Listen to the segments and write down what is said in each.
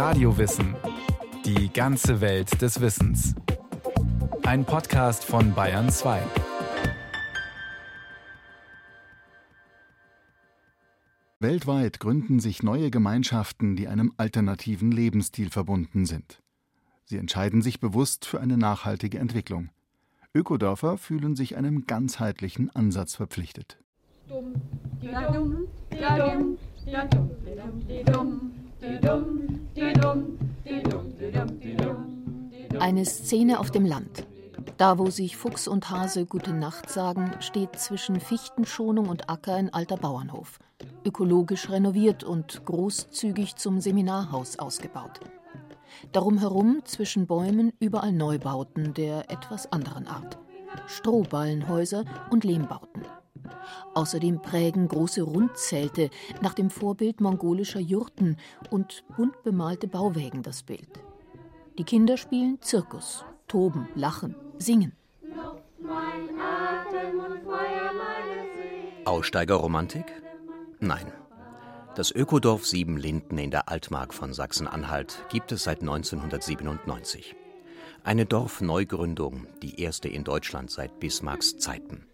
Radiowissen. Die ganze Welt des Wissens. Ein Podcast von Bayern 2. Weltweit gründen sich neue Gemeinschaften, die einem alternativen Lebensstil verbunden sind. Sie entscheiden sich bewusst für eine nachhaltige Entwicklung. Ökodörfer fühlen sich einem ganzheitlichen Ansatz verpflichtet. Eine Szene auf dem Land. Da, wo sich Fuchs und Hase Gute Nacht sagen, steht zwischen Fichtenschonung und Acker ein alter Bauernhof. Ökologisch renoviert und großzügig zum Seminarhaus ausgebaut. Darum herum zwischen Bäumen überall Neubauten der etwas anderen Art. Strohballenhäuser und Lehmbauten. Außerdem prägen große Rundzelte nach dem Vorbild mongolischer Jurten und bunt bemalte Bauwägen das Bild. Die Kinder spielen Zirkus, toben, lachen, singen. Aussteigerromantik? Nein. Das Ökodorf Siebenlinden in der Altmark von Sachsen-Anhalt gibt es seit 1997. Eine Dorfneugründung, die erste in Deutschland seit Bismarcks Zeiten.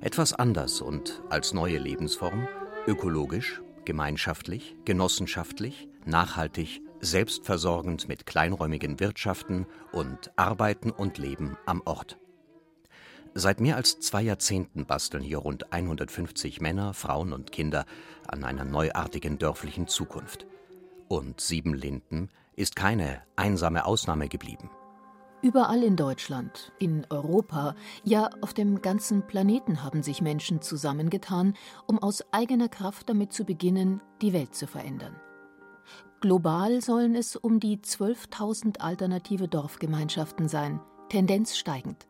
Etwas anders und als neue Lebensform, ökologisch, gemeinschaftlich, genossenschaftlich, nachhaltig, selbstversorgend mit kleinräumigen Wirtschaften und Arbeiten und Leben am Ort. Seit mehr als zwei Jahrzehnten basteln hier rund 150 Männer, Frauen und Kinder an einer neuartigen dörflichen Zukunft. Und Siebenlinden ist keine einsame Ausnahme geblieben. Überall in Deutschland, in Europa, ja auf dem ganzen Planeten haben sich Menschen zusammengetan, um aus eigener Kraft damit zu beginnen, die Welt zu verändern. Global sollen es um die 12.000 alternative Dorfgemeinschaften sein, Tendenz steigend.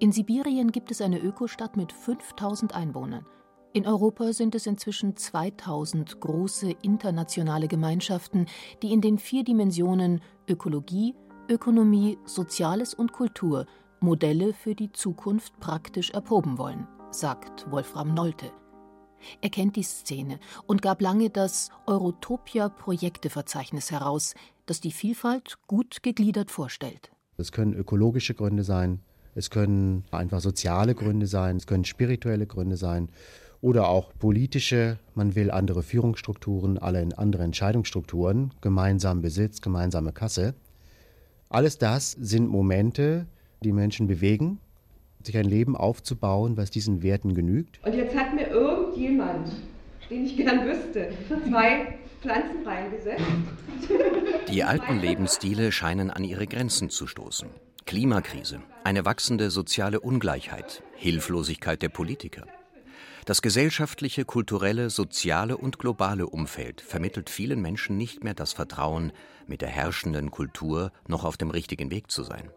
In Sibirien gibt es eine Ökostadt mit 5000 Einwohnern. In Europa sind es inzwischen 2000 große internationale Gemeinschaften, die in den vier Dimensionen Ökologie, Ökonomie, Soziales und Kultur Modelle für die Zukunft praktisch erproben wollen, sagt Wolfram Nolte. Er kennt die Szene und gab lange das Eurotopia-Projekteverzeichnis heraus, das die Vielfalt gut gegliedert vorstellt. Es können ökologische Gründe sein, es können einfach soziale Gründe sein, es können spirituelle Gründe sein oder auch politische. Man will andere Führungsstrukturen, alle andere Entscheidungsstrukturen, gemeinsamen Besitz, gemeinsame Kasse. Alles das sind Momente, die Menschen bewegen, sich ein Leben aufzubauen, was diesen Werten genügt. Und jetzt hat mir irgendjemand, den ich gern wüsste, zwei Pflanzen reingesetzt. Die alten Lebensstile scheinen an ihre Grenzen zu stoßen. Klimakrise, eine wachsende soziale Ungleichheit, Hilflosigkeit der Politiker. Das gesellschaftliche, kulturelle, soziale und globale Umfeld vermittelt vielen Menschen nicht mehr das Vertrauen, mit der herrschenden Kultur noch auf dem richtigen Weg zu sein.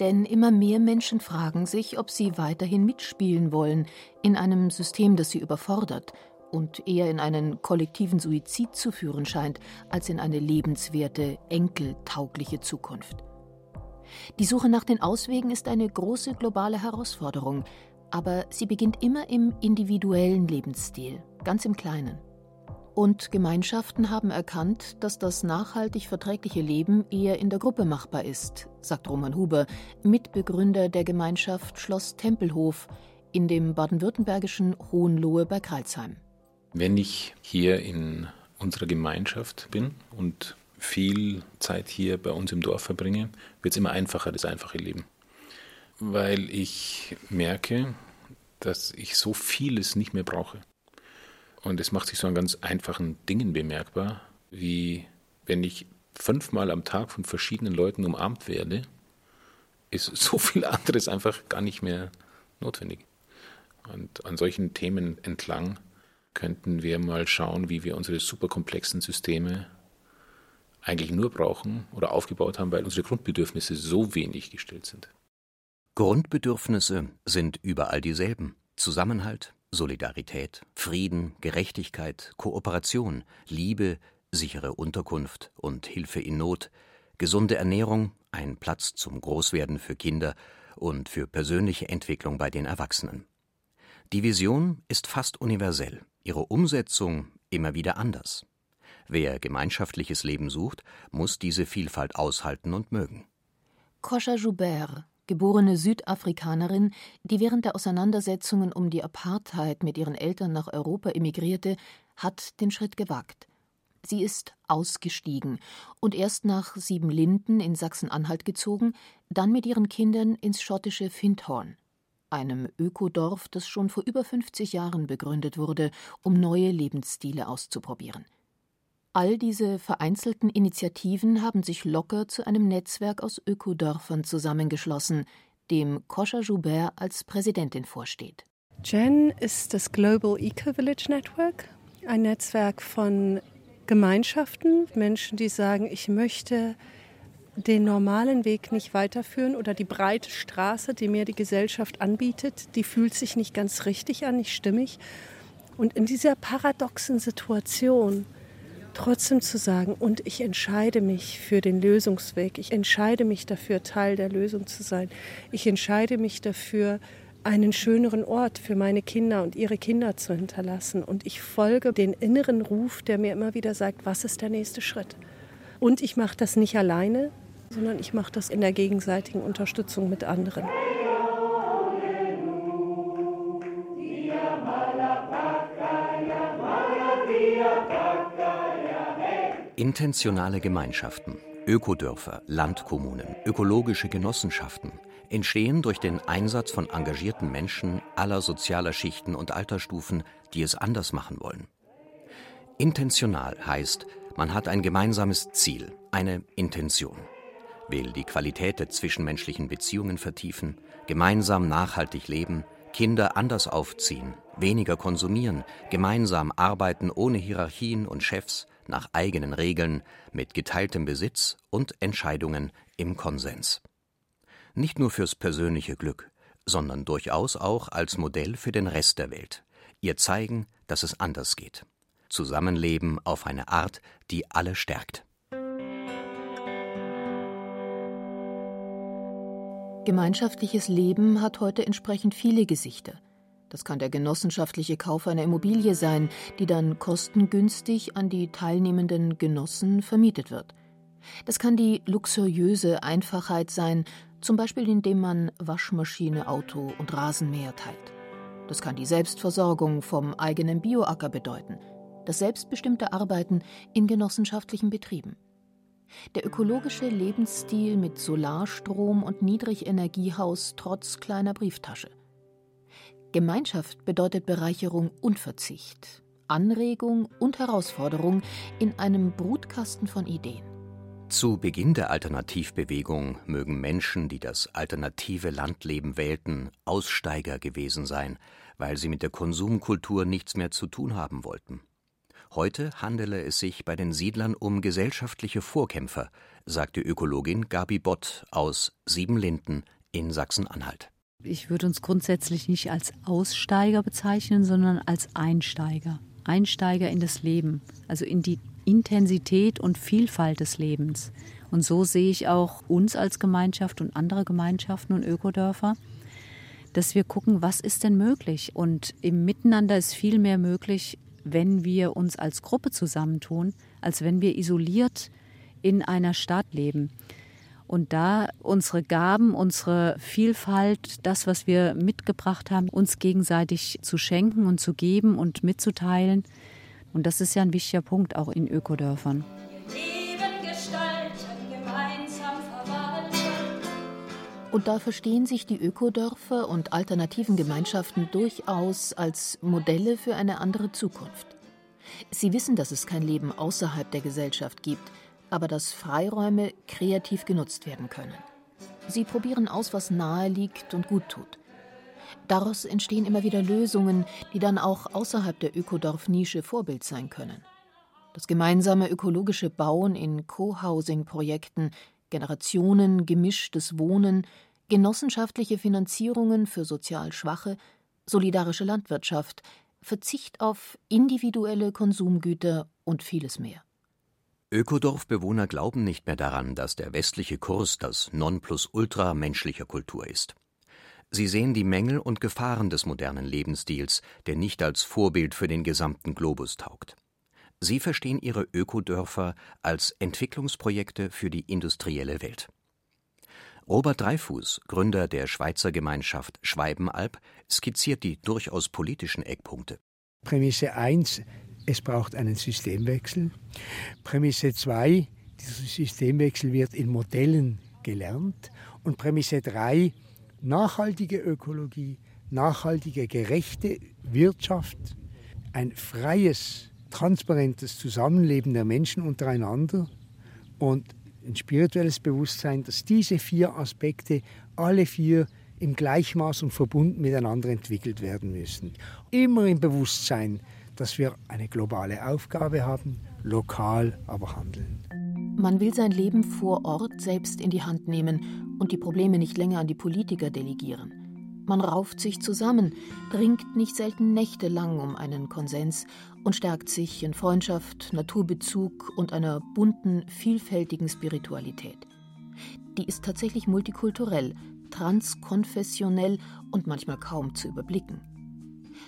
Denn immer mehr Menschen fragen sich, ob sie weiterhin mitspielen wollen in einem System, das sie überfordert und eher in einen kollektiven Suizid zu führen scheint, als in eine lebenswerte, enkeltaugliche Zukunft. Die Suche nach den Auswegen ist eine große globale Herausforderung, aber sie beginnt immer im individuellen Lebensstil, ganz im Kleinen. Und Gemeinschaften haben erkannt, dass das nachhaltig verträgliche Leben eher in der Gruppe machbar ist, sagt Roman Huber, Mitbegründer der Gemeinschaft Schloss Tempelhof in dem baden-württembergischen Hohenlohe bei Kreilsheim. Wenn ich hier in unserer Gemeinschaft bin und viel Zeit hier bei uns im Dorf verbringe, wird es immer einfacher, das einfache Leben. Weil ich merke, dass ich so vieles nicht mehr brauche. Und es macht sich so an ganz einfachen Dingen bemerkbar, wie wenn ich fünfmal am Tag von verschiedenen Leuten umarmt werde, ist so viel anderes einfach gar nicht mehr notwendig. Und an solchen Themen entlang könnten wir mal schauen, wie wir unsere superkomplexen Systeme eigentlich nur brauchen oder aufgebaut haben, weil unsere Grundbedürfnisse so wenig gestellt sind. Grundbedürfnisse sind überall dieselben. Zusammenhalt, Solidarität, Frieden, Gerechtigkeit, Kooperation, Liebe, sichere Unterkunft und Hilfe in Not, gesunde Ernährung, ein Platz zum Großwerden für Kinder und für persönliche Entwicklung bei den Erwachsenen. Die Vision ist fast universell, ihre Umsetzung immer wieder anders. Wer gemeinschaftliches Leben sucht, muss diese Vielfalt aushalten und mögen. Koscha Joubert, geborene Südafrikanerin, die während der Auseinandersetzungen um die Apartheid mit ihren Eltern nach Europa emigrierte, hat den Schritt gewagt. Sie ist ausgestiegen und erst nach Siebenlinden in Sachsen-Anhalt gezogen, dann mit ihren Kindern ins schottische Findhorn, einem Ökodorf, das schon vor über 50 Jahren begründet wurde, um neue Lebensstile auszuprobieren. All diese vereinzelten Initiativen haben sich locker zu einem Netzwerk aus Ökodörfern zusammengeschlossen, dem Koscha Joubert als Präsidentin vorsteht. Gen ist das Global Eco Village Network, ein Netzwerk von Gemeinschaften, Menschen, die sagen, ich möchte den normalen Weg nicht weiterführen oder die breite Straße, die mir die Gesellschaft anbietet, die fühlt sich nicht ganz richtig an, nicht stimmig. Und in dieser paradoxen Situation trotzdem zu sagen, und ich entscheide mich für den Lösungsweg, ich entscheide mich dafür, Teil der Lösung zu sein, ich entscheide mich dafür, einen schöneren Ort für meine Kinder und ihre Kinder zu hinterlassen. Und ich folge den inneren Ruf, der mir immer wieder sagt, was ist der nächste Schritt. Und ich mache das nicht alleine, sondern ich mache das in der gegenseitigen Unterstützung mit anderen. Intentionale Gemeinschaften, Ökodörfer, Landkommunen, ökologische Genossenschaften entstehen durch den Einsatz von engagierten Menschen aller sozialer Schichten und Altersstufen, die es anders machen wollen. Intentional heißt, man hat ein gemeinsames Ziel, eine Intention, will die Qualität der zwischenmenschlichen Beziehungen vertiefen, gemeinsam nachhaltig leben, Kinder anders aufziehen, weniger konsumieren, gemeinsam arbeiten ohne Hierarchien und Chefs, nach eigenen Regeln, mit geteiltem Besitz und Entscheidungen im Konsens. Nicht nur fürs persönliche Glück, sondern durchaus auch als Modell für den Rest der Welt. Ihr zeigen, dass es anders geht. Zusammenleben auf eine Art, die alle stärkt. Gemeinschaftliches Leben hat heute entsprechend viele Gesichter. Das kann der genossenschaftliche Kauf einer Immobilie sein, die dann kostengünstig an die teilnehmenden Genossen vermietet wird. Das kann die luxuriöse Einfachheit sein, zum Beispiel indem man Waschmaschine, Auto und Rasenmäher teilt. Das kann die Selbstversorgung vom eigenen Bioacker bedeuten, das selbstbestimmte Arbeiten in genossenschaftlichen Betrieben. Der ökologische Lebensstil mit Solarstrom und Niedrigenergiehaus trotz kleiner Brieftasche. Gemeinschaft bedeutet Bereicherung und Verzicht, Anregung und Herausforderung in einem Brutkasten von Ideen. Zu Beginn der Alternativbewegung mögen Menschen, die das alternative Landleben wählten, Aussteiger gewesen sein, weil sie mit der Konsumkultur nichts mehr zu tun haben wollten. Heute handele es sich bei den Siedlern um gesellschaftliche Vorkämpfer, sagte Ökologin Gabi Bott aus Siebenlinden in Sachsen-Anhalt. Ich würde uns grundsätzlich nicht als Aussteiger bezeichnen, sondern als Einsteiger. Einsteiger in das Leben, also in die Intensität und Vielfalt des Lebens. Und so sehe ich auch uns als Gemeinschaft und andere Gemeinschaften und Ökodörfer, dass wir gucken, was ist denn möglich. Und im Miteinander ist viel mehr möglich, wenn wir uns als Gruppe zusammentun, als wenn wir isoliert in einer Stadt leben und da unsere Gaben, unsere Vielfalt, das, was wir mitgebracht haben, uns gegenseitig zu schenken und zu geben und mitzuteilen. Und das ist ja ein wichtiger Punkt auch in Ökodörfern. Und da verstehen sich die Ökodörfer und alternativen Gemeinschaften durchaus als Modelle für eine andere Zukunft. Sie wissen, dass es kein Leben außerhalb der Gesellschaft gibt, aber dass Freiräume kreativ genutzt werden können. Sie probieren aus, was nahe liegt und gut tut. Daraus entstehen immer wieder Lösungen, die dann auch außerhalb der Ökodorf-Nische Vorbild sein können. Das gemeinsame ökologische Bauen in Co-Housing-Projekten, Generationen gemischtes Wohnen, genossenschaftliche Finanzierungen für sozial Schwache, solidarische Landwirtschaft, Verzicht auf individuelle Konsumgüter und vieles mehr. Ökodorfbewohner glauben nicht mehr daran, dass der westliche Kurs das Nonplusultra menschlicher Kultur ist. Sie sehen die Mängel und Gefahren des modernen Lebensstils, der nicht als Vorbild für den gesamten Globus taugt. Sie verstehen ihre Ökodörfer als Entwicklungsprojekte für die industrielle Welt. Robert Dreifuß, Gründer der Schweizer Gemeinschaft Schweibenalb, skizziert die durchaus politischen Eckpunkte. Prämisse 1, es braucht einen Systemwechsel. Prämisse 2, dieser Systemwechsel wird in Modellen gelernt. Und Prämisse 3, nachhaltige Ökologie, nachhaltige, gerechte Wirtschaft, ein freies, transparentes Zusammenleben der Menschen untereinander und ein spirituelles Bewusstsein, dass diese vier Aspekte alle vier im Gleichmaß und verbunden miteinander entwickelt werden müssen. Immer im Bewusstsein, dass wir eine globale Aufgabe haben, lokal aber handeln. Man will sein Leben vor Ort selbst in die Hand nehmen und die Probleme nicht länger an die Politiker delegieren. Man rauft sich zusammen, ringt nicht selten nächtelang um einen Konsens und stärkt sich in Freundschaft, Naturbezug und einer bunten, vielfältigen Spiritualität. Die ist tatsächlich multikulturell, transkonfessionell und manchmal kaum zu überblicken.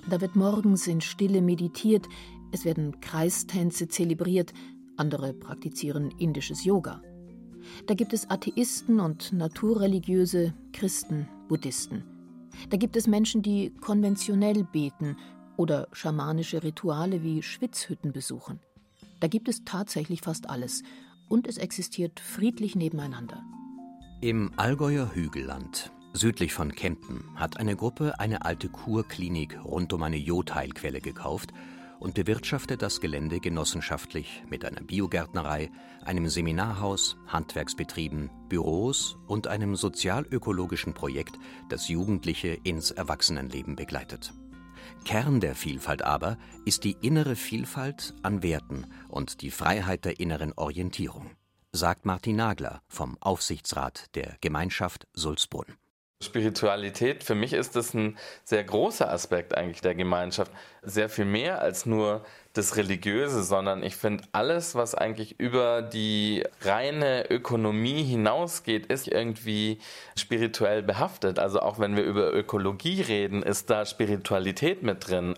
Da wird morgens in Stille meditiert, es werden Kreistänze zelebriert, andere praktizieren indisches Yoga. Da gibt es Atheisten und Naturreligiöse, Christen, Buddhisten. Da gibt es Menschen, die konventionell beten oder schamanische Rituale wie Schwitzhütten besuchen. Da gibt es tatsächlich fast alles und es existiert friedlich nebeneinander. Im Allgäuer Hügelland, südlich von Kempten, hat eine Gruppe eine alte Kurklinik rund um eine Jodheilquelle gekauft und bewirtschaftet das Gelände genossenschaftlich mit einer Biogärtnerei, einem Seminarhaus, Handwerksbetrieben, Büros und einem sozialökologischen Projekt, das Jugendliche ins Erwachsenenleben begleitet. Kern der Vielfalt aber ist die innere Vielfalt an Werten und die Freiheit der inneren Orientierung, sagt Martin Nagler vom Aufsichtsrat der Gemeinschaft Sulzbrunn. Spiritualität, für mich ist das ein sehr großer Aspekt eigentlich der Gemeinschaft. Sehr viel mehr als nur das Religiöse, sondern ich finde, alles, was eigentlich über die reine Ökonomie hinausgeht, ist irgendwie spirituell behaftet. Also auch wenn wir über Ökologie reden, ist da Spiritualität mit drin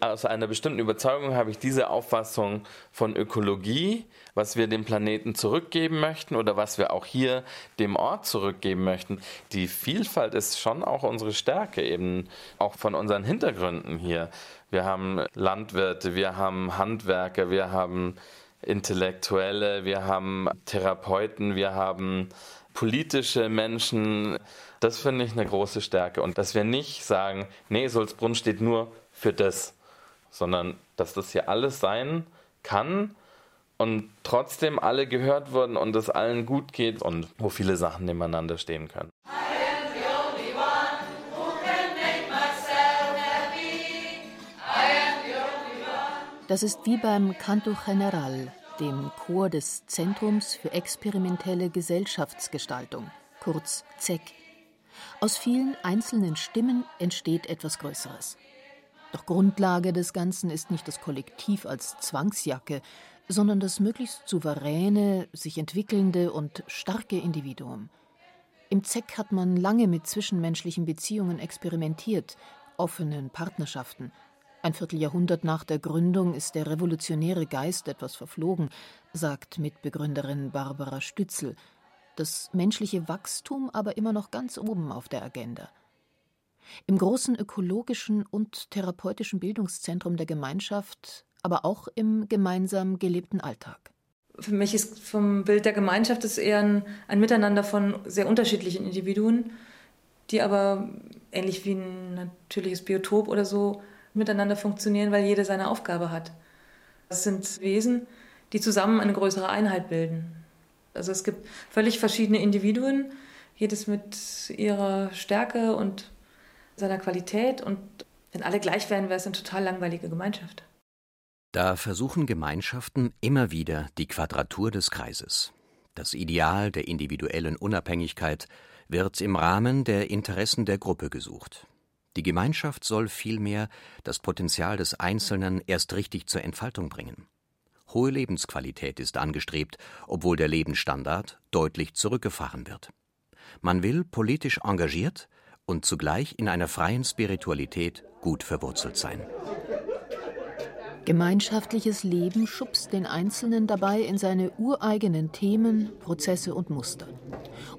aus einer bestimmten Überzeugung habe ich diese Auffassung von Ökologie, was wir dem Planeten zurückgeben möchten oder was wir auch hier dem Ort zurückgeben möchten. Die Vielfalt ist schon auch unsere Stärke, eben auch von unseren Hintergründen hier. Wir haben Landwirte, wir haben Handwerker, wir haben Intellektuelle, wir haben Therapeuten, wir haben politische Menschen. Das finde ich eine große Stärke. Und dass wir nicht sagen, nee, Sulzbrunn steht nur für das sondern dass das hier alles sein kann und trotzdem alle gehört wurden und es allen gut geht und wo viele Sachen nebeneinander stehen können. Das ist wie beim Canto General, dem Chor des Zentrums für experimentelle Gesellschaftsgestaltung, kurz ZEG. Aus vielen einzelnen Stimmen entsteht etwas Größeres. Doch Grundlage des Ganzen ist nicht das Kollektiv als Zwangsjacke, sondern das möglichst souveräne, sich entwickelnde und starke Individuum. Im ZEC hat man lange mit zwischenmenschlichen Beziehungen experimentiert, offenen Partnerschaften. Ein Vierteljahrhundert nach der Gründung ist der revolutionäre Geist etwas verflogen, sagt Mitbegründerin Barbara Stützel. Das menschliche Wachstum aber immer noch ganz oben auf der Agenda. Im großen ökologischen und therapeutischen Bildungszentrum der Gemeinschaft, aber auch im gemeinsam gelebten Alltag. Für mich ist vom Bild der Gemeinschaft es eher ein, ein Miteinander von sehr unterschiedlichen Individuen, die aber ähnlich wie ein natürliches Biotop oder so miteinander funktionieren, weil jeder seine Aufgabe hat. Es sind Wesen, die zusammen eine größere Einheit bilden. Also es gibt völlig verschiedene Individuen, jedes mit ihrer Stärke und seiner Qualität und wenn alle gleich wären, wäre es eine total langweilige Gemeinschaft. Da versuchen Gemeinschaften immer wieder die Quadratur des Kreises. Das Ideal der individuellen Unabhängigkeit wird im Rahmen der Interessen der Gruppe gesucht. Die Gemeinschaft soll vielmehr das Potenzial des Einzelnen erst richtig zur Entfaltung bringen. Hohe Lebensqualität ist angestrebt, obwohl der Lebensstandard deutlich zurückgefahren wird. Man will politisch engagiert, und zugleich in einer freien Spiritualität gut verwurzelt sein. Gemeinschaftliches Leben schubst den Einzelnen dabei in seine ureigenen Themen, Prozesse und Muster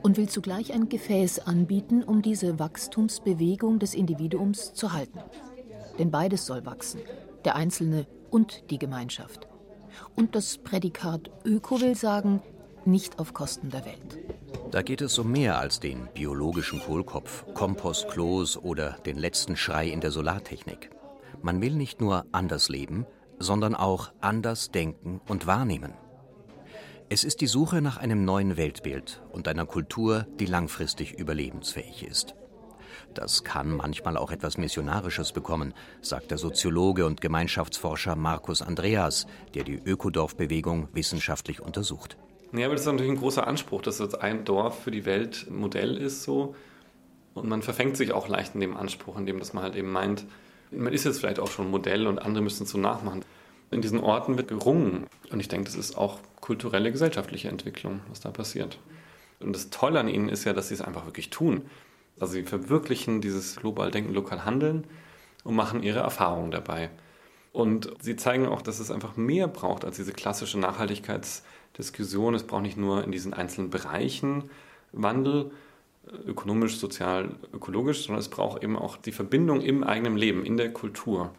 und will zugleich ein Gefäß anbieten, um diese Wachstumsbewegung des Individuums zu halten. Denn beides soll wachsen, der Einzelne und die Gemeinschaft. Und das Prädikat Öko will sagen, nicht auf Kosten der Welt. Da geht es um mehr als den biologischen Kohlkopf, Kompostklos oder den letzten Schrei in der Solartechnik. Man will nicht nur anders leben, sondern auch anders denken und wahrnehmen. Es ist die Suche nach einem neuen Weltbild und einer Kultur, die langfristig überlebensfähig ist. Das kann manchmal auch etwas Missionarisches bekommen, sagt der Soziologe und Gemeinschaftsforscher Markus Andreas, der die Ökodorfbewegung wissenschaftlich untersucht. Ja, aber das ist natürlich ein großer Anspruch, dass jetzt ein Dorf für die Welt Modell ist so. Und man verfängt sich auch leicht in dem Anspruch, indem dass man halt eben meint, man ist jetzt vielleicht auch schon Modell und andere müssen es so nachmachen. In diesen Orten wird gerungen. Und ich denke, das ist auch kulturelle, gesellschaftliche Entwicklung, was da passiert. Und das Tolle an ihnen ist ja, dass sie es einfach wirklich tun. Also sie verwirklichen dieses global Denken, lokal Handeln und machen ihre Erfahrungen dabei. Und sie zeigen auch, dass es einfach mehr braucht als diese klassische Nachhaltigkeitsdiskussion. Es braucht nicht nur in diesen einzelnen Bereichen Wandel, ökonomisch, sozial, ökologisch, sondern es braucht eben auch die Verbindung im eigenen Leben, in der Kultur.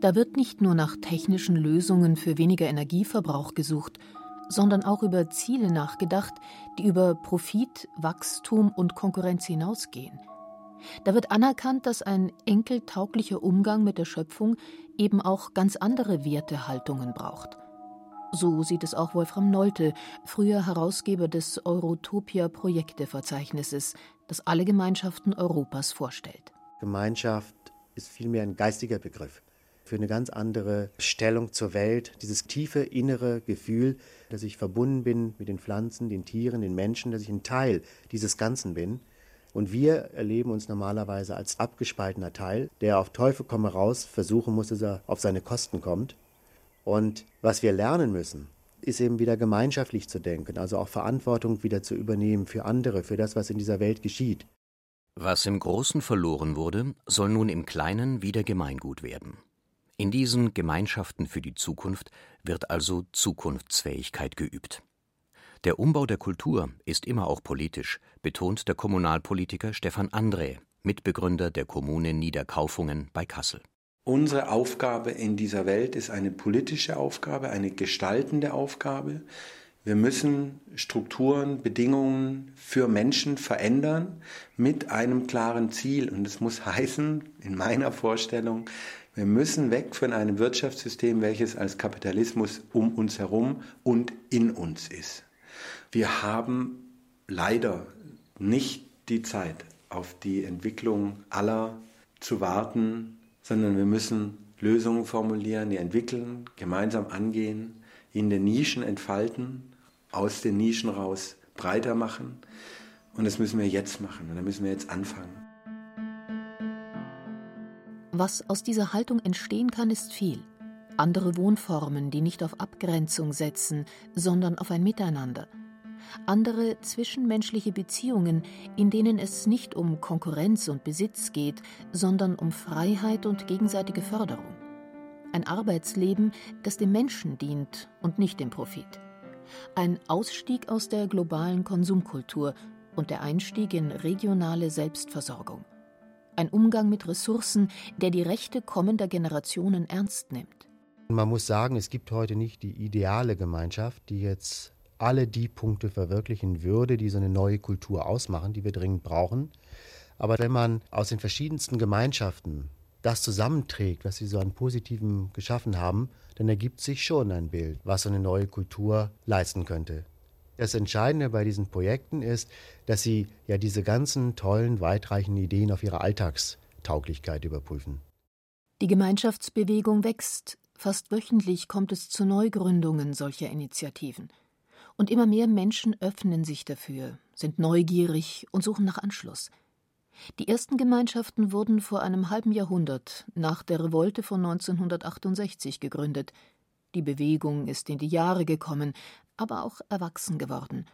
Da wird nicht nur nach technischen Lösungen für weniger Energieverbrauch gesucht, sondern auch über Ziele nachgedacht, die über Profit, Wachstum und Konkurrenz hinausgehen. Da wird anerkannt, dass ein enkeltauglicher Umgang mit der Schöpfung eben auch ganz andere Wertehaltungen braucht. So sieht es auch Wolfram Nolte, früher Herausgeber des Eurotopia-Projekteverzeichnisses, das alle Gemeinschaften Europas vorstellt. Gemeinschaft ist vielmehr ein geistiger Begriff für eine ganz andere Stellung zur Welt, dieses tiefe innere Gefühl, dass ich verbunden bin mit den Pflanzen, den Tieren, den Menschen, dass ich ein Teil dieses Ganzen bin. Und wir erleben uns normalerweise als abgespaltener Teil, der auf Teufel komme raus versuchen muss, dass er auf seine Kosten kommt. Und was wir lernen müssen, ist eben wieder gemeinschaftlich zu denken, also auch Verantwortung wieder zu übernehmen für andere, für das, was in dieser Welt geschieht. Was im Großen verloren wurde, soll nun im Kleinen wieder Gemeingut werden. In diesen Gemeinschaften für die Zukunft wird also Zukunftsfähigkeit geübt. Der Umbau der Kultur ist immer auch politisch, betont der Kommunalpolitiker Stefan André, Mitbegründer der Kommune Niederkaufungen bei Kassel. Unsere Aufgabe in dieser Welt ist eine politische Aufgabe, eine gestaltende Aufgabe. Wir müssen Strukturen, Bedingungen für Menschen verändern mit einem klaren Ziel. Und es muss heißen, in meiner Vorstellung, wir müssen weg von einem Wirtschaftssystem, welches als Kapitalismus um uns herum und in uns ist. Wir haben leider nicht die Zeit, auf die Entwicklung aller zu warten, sondern wir müssen Lösungen formulieren, die entwickeln, gemeinsam angehen, in den Nischen entfalten, aus den Nischen raus breiter machen. Und das müssen wir jetzt machen und da müssen wir jetzt anfangen. Was aus dieser Haltung entstehen kann, ist viel. Andere Wohnformen, die nicht auf Abgrenzung setzen, sondern auf ein Miteinander. Andere zwischenmenschliche Beziehungen, in denen es nicht um Konkurrenz und Besitz geht, sondern um Freiheit und gegenseitige Förderung. Ein Arbeitsleben, das dem Menschen dient und nicht dem Profit. Ein Ausstieg aus der globalen Konsumkultur und der Einstieg in regionale Selbstversorgung ein Umgang mit Ressourcen, der die Rechte kommender Generationen ernst nimmt. Man muss sagen, es gibt heute nicht die ideale Gemeinschaft, die jetzt alle die Punkte verwirklichen würde, die so eine neue Kultur ausmachen, die wir dringend brauchen. Aber wenn man aus den verschiedensten Gemeinschaften das zusammenträgt, was sie so an Positivem geschaffen haben, dann ergibt sich schon ein Bild, was so eine neue Kultur leisten könnte. Das Entscheidende bei diesen Projekten ist, dass sie ja diese ganzen tollen, weitreichenden Ideen auf ihre Alltagstauglichkeit überprüfen. Die Gemeinschaftsbewegung wächst. Fast wöchentlich kommt es zu Neugründungen solcher Initiativen. Und immer mehr Menschen öffnen sich dafür, sind neugierig und suchen nach Anschluss. Die ersten Gemeinschaften wurden vor einem halben Jahrhundert nach der Revolte von 1968 gegründet. Die Bewegung ist in die Jahre gekommen, aber auch erwachsen geworden.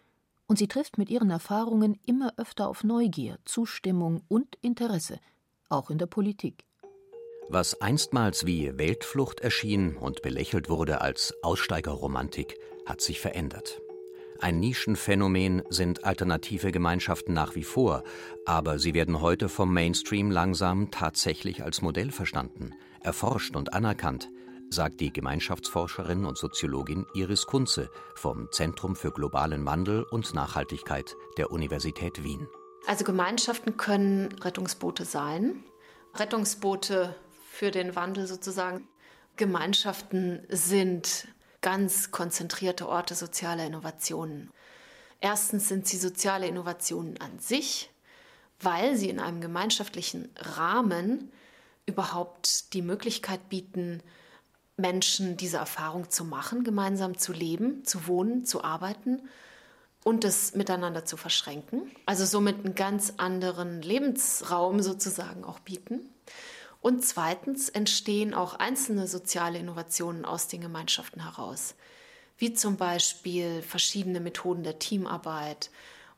Und sie trifft mit ihren Erfahrungen immer öfter auf Neugier, Zustimmung und Interesse, auch in der Politik. Was einstmals wie Weltflucht erschien und belächelt wurde als Aussteigerromantik, hat sich verändert. Ein Nischenphänomen sind alternative Gemeinschaften nach wie vor, aber sie werden heute vom Mainstream langsam tatsächlich als Modell verstanden, erforscht und anerkannt, sagt die Gemeinschaftsforscherin und Soziologin Iris Kunze vom Zentrum für globalen Wandel und Nachhaltigkeit der Universität Wien. Also Gemeinschaften können Rettungsboote sein. Rettungsboote für den Wandel sozusagen. Gemeinschaften sind ganz konzentrierte Orte sozialer Innovationen. Erstens sind sie soziale Innovationen an sich, weil sie in einem gemeinschaftlichen Rahmen überhaupt die Möglichkeit bieten, Menschen diese Erfahrung zu machen, gemeinsam zu leben, zu wohnen, zu arbeiten und es miteinander zu verschränken. Also somit einen ganz anderen Lebensraum sozusagen auch bieten. Und zweitens entstehen auch einzelne soziale Innovationen aus den Gemeinschaften heraus, wie zum Beispiel verschiedene Methoden der Teamarbeit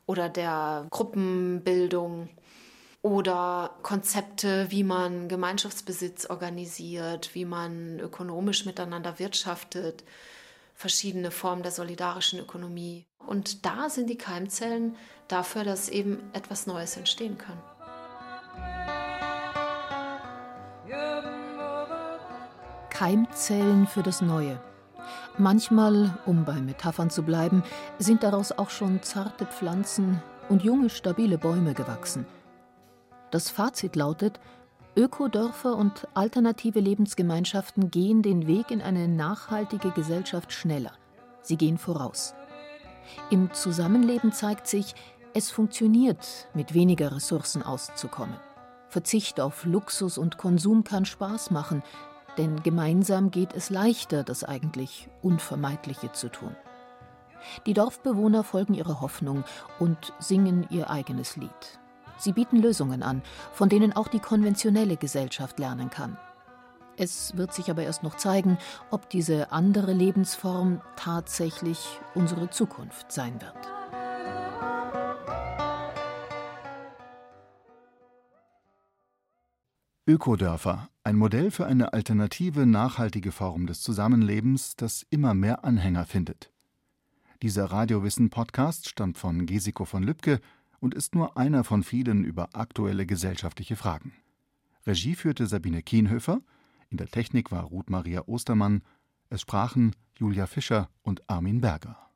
oder der Gruppenbildung oder Konzepte, wie man Gemeinschaftsbesitz organisiert, wie man ökonomisch miteinander wirtschaftet, verschiedene Formen der solidarischen Ökonomie. Und da sind die Keimzellen dafür, dass eben etwas Neues entstehen kann. Keimzellen für das Neue. Manchmal, um bei Metaphern zu bleiben, sind daraus auch schon zarte Pflanzen und junge, stabile Bäume gewachsen. Das Fazit lautet, Ökodörfer und alternative Lebensgemeinschaften gehen den Weg in eine nachhaltige Gesellschaft schneller. Sie gehen voraus. Im Zusammenleben zeigt sich, es funktioniert, mit weniger Ressourcen auszukommen. Verzicht auf Luxus und Konsum kann Spaß machen, denn gemeinsam geht es leichter, das eigentlich Unvermeidliche zu tun. Die Dorfbewohner folgen ihrer Hoffnung und singen ihr eigenes Lied. Sie bieten Lösungen an, von denen auch die konventionelle Gesellschaft lernen kann. Es wird sich aber erst noch zeigen, ob diese andere Lebensform tatsächlich unsere Zukunft sein wird. Ökodörfer, ein Modell für eine alternative, nachhaltige Form des Zusammenlebens, das immer mehr Anhänger findet. Dieser Radiowissen-Podcast stammt von Gesiko von Lübcke und ist nur einer von vielen über aktuelle gesellschaftliche Fragen. Regie führte Sabine Kienhöfer, in der Technik war Ruth Maria Ostermann, es sprachen Julia Fischer und Armin Berger.